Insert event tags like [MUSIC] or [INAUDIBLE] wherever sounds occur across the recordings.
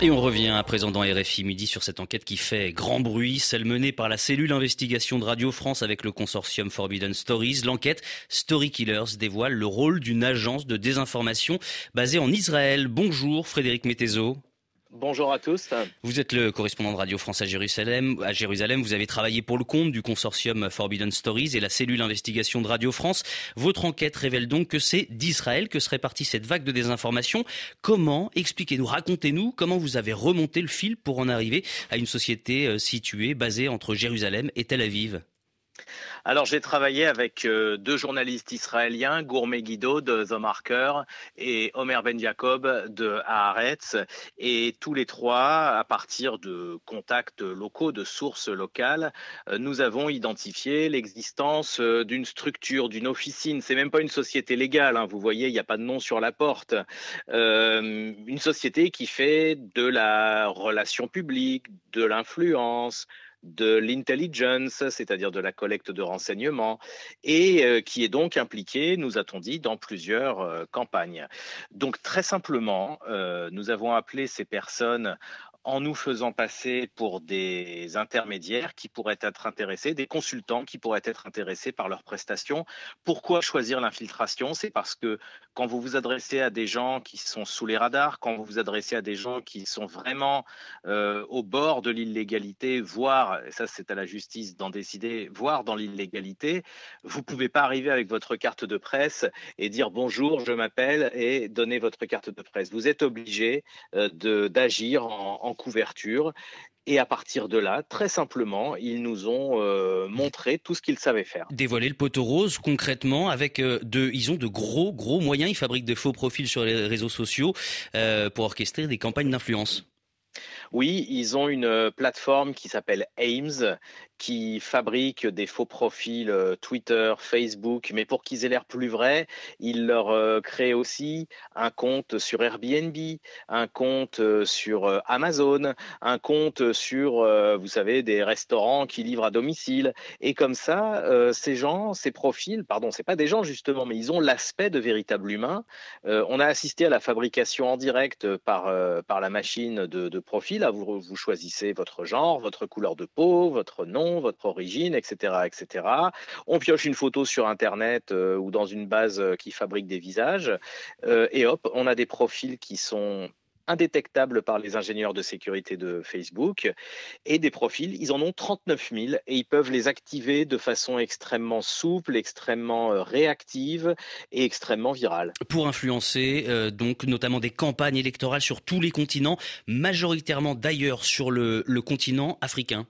Et on revient à présent dans RFI Midi sur cette enquête qui fait grand bruit, celle menée par la cellule investigation de Radio France avec le consortium Forbidden Stories. L'enquête Story Killers dévoile le rôle d'une agence de désinformation basée en Israël. Bonjour Frédéric Mettezo. Bonjour à tous. Vous êtes le correspondant de Radio France à Jérusalem. À Jérusalem, vous avez travaillé pour le compte du consortium Forbidden Stories et la cellule investigation de Radio France. Votre enquête révèle donc que c'est d'Israël que serait partie cette vague de désinformation. Comment Expliquez-nous, racontez-nous comment vous avez remonté le fil pour en arriver à une société euh, située, basée entre Jérusalem et Tel Aviv. Alors j'ai travaillé avec euh, deux journalistes israéliens, Gourmet Guido de The Marker et Omer Ben Jacob de Haaretz, et tous les trois, à partir de contacts locaux, de sources locales, euh, nous avons identifié l'existence euh, d'une structure, d'une officine. C'est même pas une société légale, hein, vous voyez, il n'y a pas de nom sur la porte. une société qui fait de la relation publique, de l'influence, de l'intelligence, c'est-à-dire de la collecte de renseignements, et euh, qui est donc impliqué, nous a-t-on dit, dans plusieurs euh, campagnes. Donc très simplement, euh, nous avons appelé ces personnes en nous faisant passer pour des intermédiaires qui pourraient être intéressés, des consultants qui pourraient être intéressés par leurs prestations. Pourquoi choisir l'infiltration? C'est parce que quand vous vous adressez à des gens qui sont sous les radars, quand vous vous adressez à des gens qui sont vraiment euh, au bord de l'illégalité, voire, et ça c'est à la justice d'en décider, voire dans l'illégalité, vous ne pouvez pas arriver avec votre carte de presse et dire bonjour, je m'appelle et donner votre carte de presse. Vous êtes obligé euh, d'agir en, en couverture. Et à partir de là, très simplement, ils nous ont euh, montré tout ce qu'ils savaient faire. Dévoiler le poteau rose concrètement avec euh, de, ils ont de gros gros moyens. Ils fabriquent de faux profils sur les réseaux sociaux euh, pour orchestrer des campagnes d'influence. Oui, ils ont une plateforme qui s'appelle Ames qui fabriquent des faux profils euh, Twitter, Facebook, mais pour qu'ils aient l'air plus vrais, ils leur euh, créent aussi un compte sur Airbnb, un compte euh, sur Amazon, un compte sur, vous savez, des restaurants qui livrent à domicile. Et comme ça, ces gens, ces profils, pardon, c'est pas des gens justement, mais ils ont l'aspect de véritables humains. on a assisté à la fabrication en direct par, par la machine de, de vous choisissez votre genre, votre couleur de peau, votre nom votre origine, etc., etc. On pioche une photo sur Internet euh, ou dans une base euh, qui fabrique des visages, euh, et hop, on a des profils qui sont indétectables par les ingénieurs de sécurité de Facebook et des profils, ils en ont 39 000 et ils peuvent les activer de façon extrêmement souple, extrêmement réactive et extrêmement virale. Pour influencer donc notamment des campagnes électorales sur tous les continents, majoritairement d'ailleurs sur le continent africain.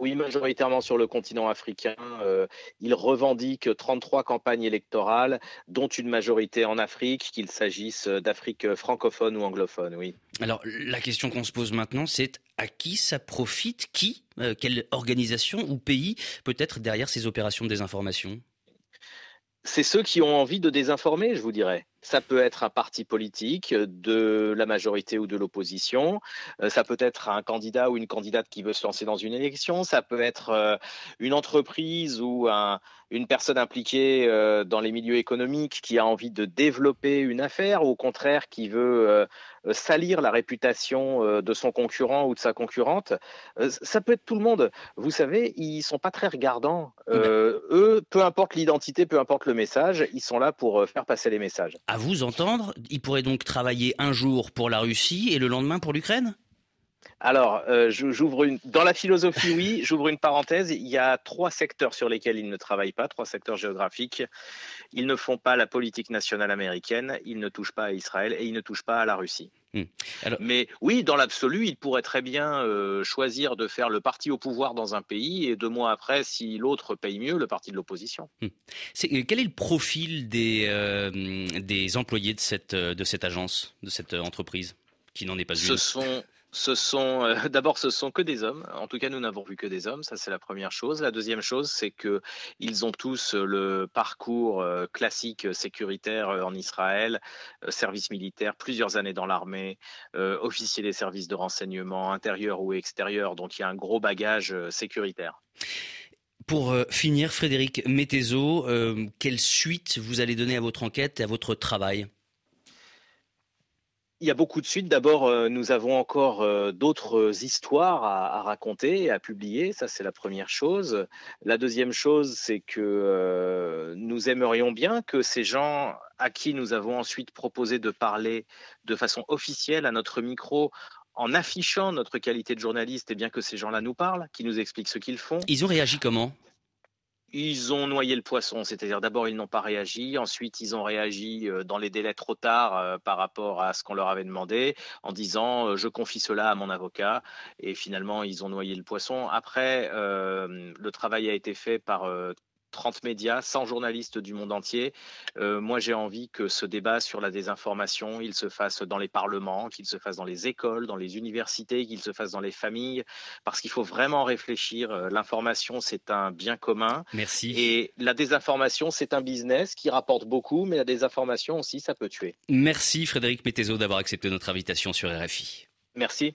Oui, majoritairement sur le continent africain. Euh, il revendique 33 campagnes électorales, dont une majorité en Afrique, qu'il s'agisse d'Afrique francophone ou anglophone, oui. Alors, la question qu'on se pose maintenant, c'est à qui ça profite? Qui euh, Quelle organisation ou pays peut être derrière ces opérations de désinformation? C'est ceux qui ont envie de désinformer, je vous dirais. Ça peut être un parti politique de la majorité ou de l'opposition. Euh, ça peut être un candidat ou une candidate qui veut se lancer dans une élection. Ça peut être euh, une entreprise ou une personne impliquée euh, dans les milieux économiques qui a envie de développer une affaire ou au contraire qui veut salir la réputation de son concurrent ou de sa concurrente. Ça peut être tout le monde. Vous savez, ils sont pas très regardants. Eux, peu importe l'identité, peu importe le message, ils sont là pour faire passer les messages à vous entendre, il pourrait donc travailler un jour pour la Russie et le lendemain pour l'Ukraine? Alors, euh, j'ouvre une. Dans la philosophie, oui, [LAUGHS] j'ouvre une parenthèse. Il y a trois secteurs sur lesquels ils ne travaillent pas, trois secteurs géographiques. Ils ne font pas la politique nationale américaine, ils ne touchent pas à Israël et ils ne touchent pas à la Russie. Hmm. Mais oui, dans l'absolu, ils pourraient très bien euh, choisir de faire le parti au pouvoir dans un pays et deux mois après, si l'autre paye mieux, le parti de l'opposition. Hmm. Euh, quel est le profil des, des employés de cette, de cette agence, de cette entreprise qui n'en est pas une? sont ce sont euh, [LAUGHS] d'abord ce sont que des hommes. En tout cas, nous n'avons vu que des hommes. Ça, c'est la première chose. La deuxième chose, c'est que ils ont tous le parcours euh, classique sécuritaire euh, en Israël, service militaire, plusieurs années dans l'armée, officier des services de renseignement intérieur ou extérieur. Donc, il y a un gros bagage sécuritaire. Pour finir, Frédéric Mettezo, quelle suite vous allez donner à votre enquête et à votre travail? Il y a beaucoup de suites. D'abord, euh, nous avons encore euh, d'autres histoires à, raconter et à publier. Ça, c'est la première chose. La deuxième chose, c'est que euh, nous aimerions bien que ces gens à qui nous avons ensuite proposé de parler de façon officielle à notre micro en affichant notre qualité de journaliste, et bien que ces gens-là nous parlent, qui nous expliquent ce qu'ils font. Ils ont réagi comment? Ils ont noyé le poisson, c'est-à-dire d'abord ils n'ont pas réagi, ensuite ils ont réagi euh, dans les délais trop tard euh, par rapport à ce qu'on leur avait demandé, en disant euh, je confie cela à mon avocat, et finalement ils ont noyé le poisson. Après, le travail a été fait par 30 médias, 100 journalistes du monde entier. Euh, moi, j'ai envie que ce débat sur la désinformation, il se fasse dans les parlements, qu'il se fasse dans les écoles, dans les universités, qu'il se fasse dans les familles, parce qu'il faut vraiment réfléchir. Euh, l'information, c'est un bien commun. Merci. Et la désinformation, c'est un business qui rapporte beaucoup, mais la désinformation aussi, ça peut tuer. Merci Frédéric Mettezo d'avoir accepté notre invitation sur RFI. Merci.